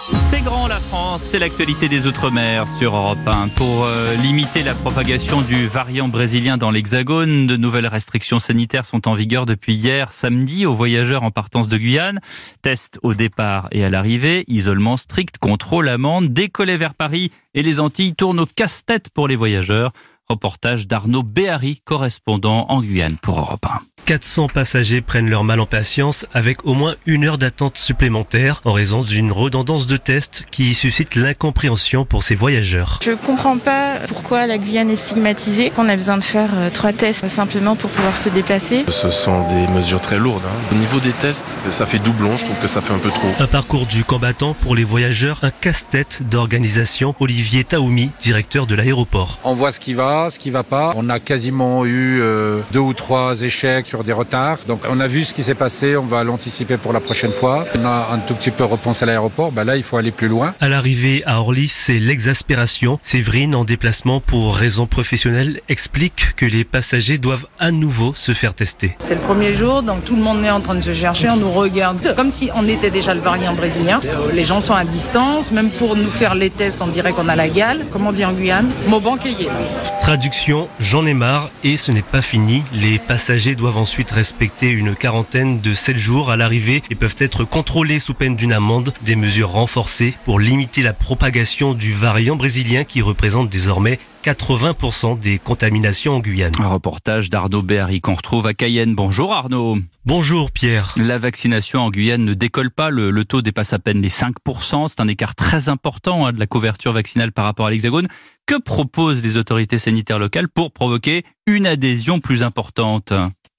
C'est grand la France, c'est l'actualité des Outre-mer sur Europe 1. Pour euh, limiter la propagation du variant brésilien dans l'Hexagone, de nouvelles restrictions sanitaires sont en vigueur depuis hier samedi aux voyageurs en partance de Guyane. Test au départ et à l'arrivée, isolement strict, contrôle, amende, décoller vers Paris et les Antilles tournent au casse-tête pour les voyageurs. Reportage d'Arnaud Béhari, correspondant en Guyane pour Europe 1. 400 passagers prennent leur mal en patience avec au moins une heure d'attente supplémentaire en raison d'une redondance de tests qui suscite l'incompréhension pour ces voyageurs. Je comprends pas pourquoi la Guyane est stigmatisée, qu'on a besoin de faire euh, trois tests simplement pour pouvoir se déplacer. Ce sont des mesures très lourdes. Hein. Au niveau des tests, ça fait doublon, je trouve que ça fait un peu trop. Un parcours du combattant pour les voyageurs, un casse-tête d'organisation. Olivier Taoumi, directeur de l'aéroport. On voit ce qui va, ce qui va pas. On a quasiment eu euh, deux ou trois échecs des retards. Donc on a vu ce qui s'est passé, on va l'anticiper pour la prochaine fois. On a un tout petit peu repensé à l'aéroport, bah là il faut aller plus loin. À l'arrivée à Orly, c'est l'exaspération. Séverine, en déplacement pour raisons professionnelles, explique que les passagers doivent à nouveau se faire tester. C'est le premier jour, donc tout le monde est en train de se chercher, on nous regarde comme si on était déjà le variant brésilien. Les gens sont à distance, même pour nous faire les tests, on dirait qu'on a la gale, comme on dit en Guyane, mot banquier. Traduction, j'en ai marre et ce n'est pas fini. Les passagers doivent ensuite respecter une quarantaine de 7 jours à l'arrivée et peuvent être contrôlés sous peine d'une amende. Des mesures renforcées pour limiter la propagation du variant brésilien qui représente désormais 80% des contaminations en Guyane. Un reportage d'Arnaud Béhari qu'on retrouve à Cayenne. Bonjour Arnaud. Bonjour Pierre. La vaccination en Guyane ne décolle pas, le, taux dépasse à peine les 5%, c'est un écart très important hein, de la couverture vaccinale par rapport à l'Hexagone. Que proposent les autorités sanitaires locales pour provoquer une adhésion plus importante?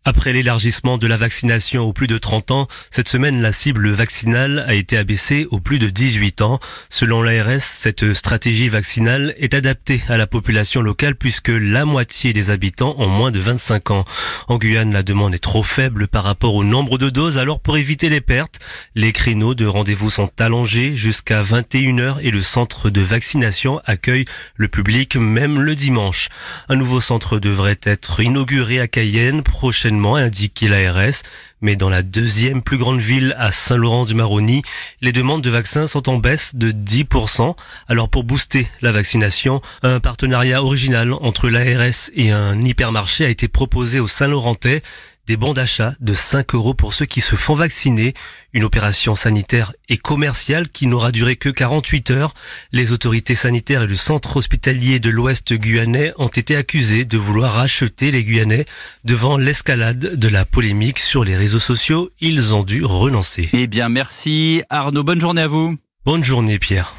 Après l'élargissement de la vaccination aux plus de 30 ans, cette semaine, la cible vaccinale a été abaissée aux plus de 18 ans. Selon l'ARS, cette stratégie vaccinale est adaptée à la population locale puisque la moitié des habitants ont moins de 25 ans. En Guyane, la demande est trop faible par rapport au nombre de doses, alors pour éviter les pertes, les créneaux de rendez-vous sont allongés jusqu'à 21h et le centre de vaccination accueille le public même le dimanche. Un nouveau centre devrait être inauguré à Cayenne prochainement indiqué l'ARS, mais dans la deuxième plus grande ville à Saint-Laurent-du-Maroni, les demandes de vaccins sont en baisse de 10%. Alors pour booster la vaccination, un partenariat original entre l'ARS et un hypermarché a été proposé au Saint-Laurentais des bons d'achat de 5 euros pour ceux qui se font vacciner. Une opération sanitaire et commerciale qui n'aura duré que 48 heures. Les autorités sanitaires et le centre hospitalier de l'Ouest guyanais ont été accusés de vouloir racheter les Guyanais devant l'escalade de la polémique sur les réseaux sociaux. Ils ont dû renoncer. Eh bien, merci Arnaud. Bonne journée à vous. Bonne journée Pierre.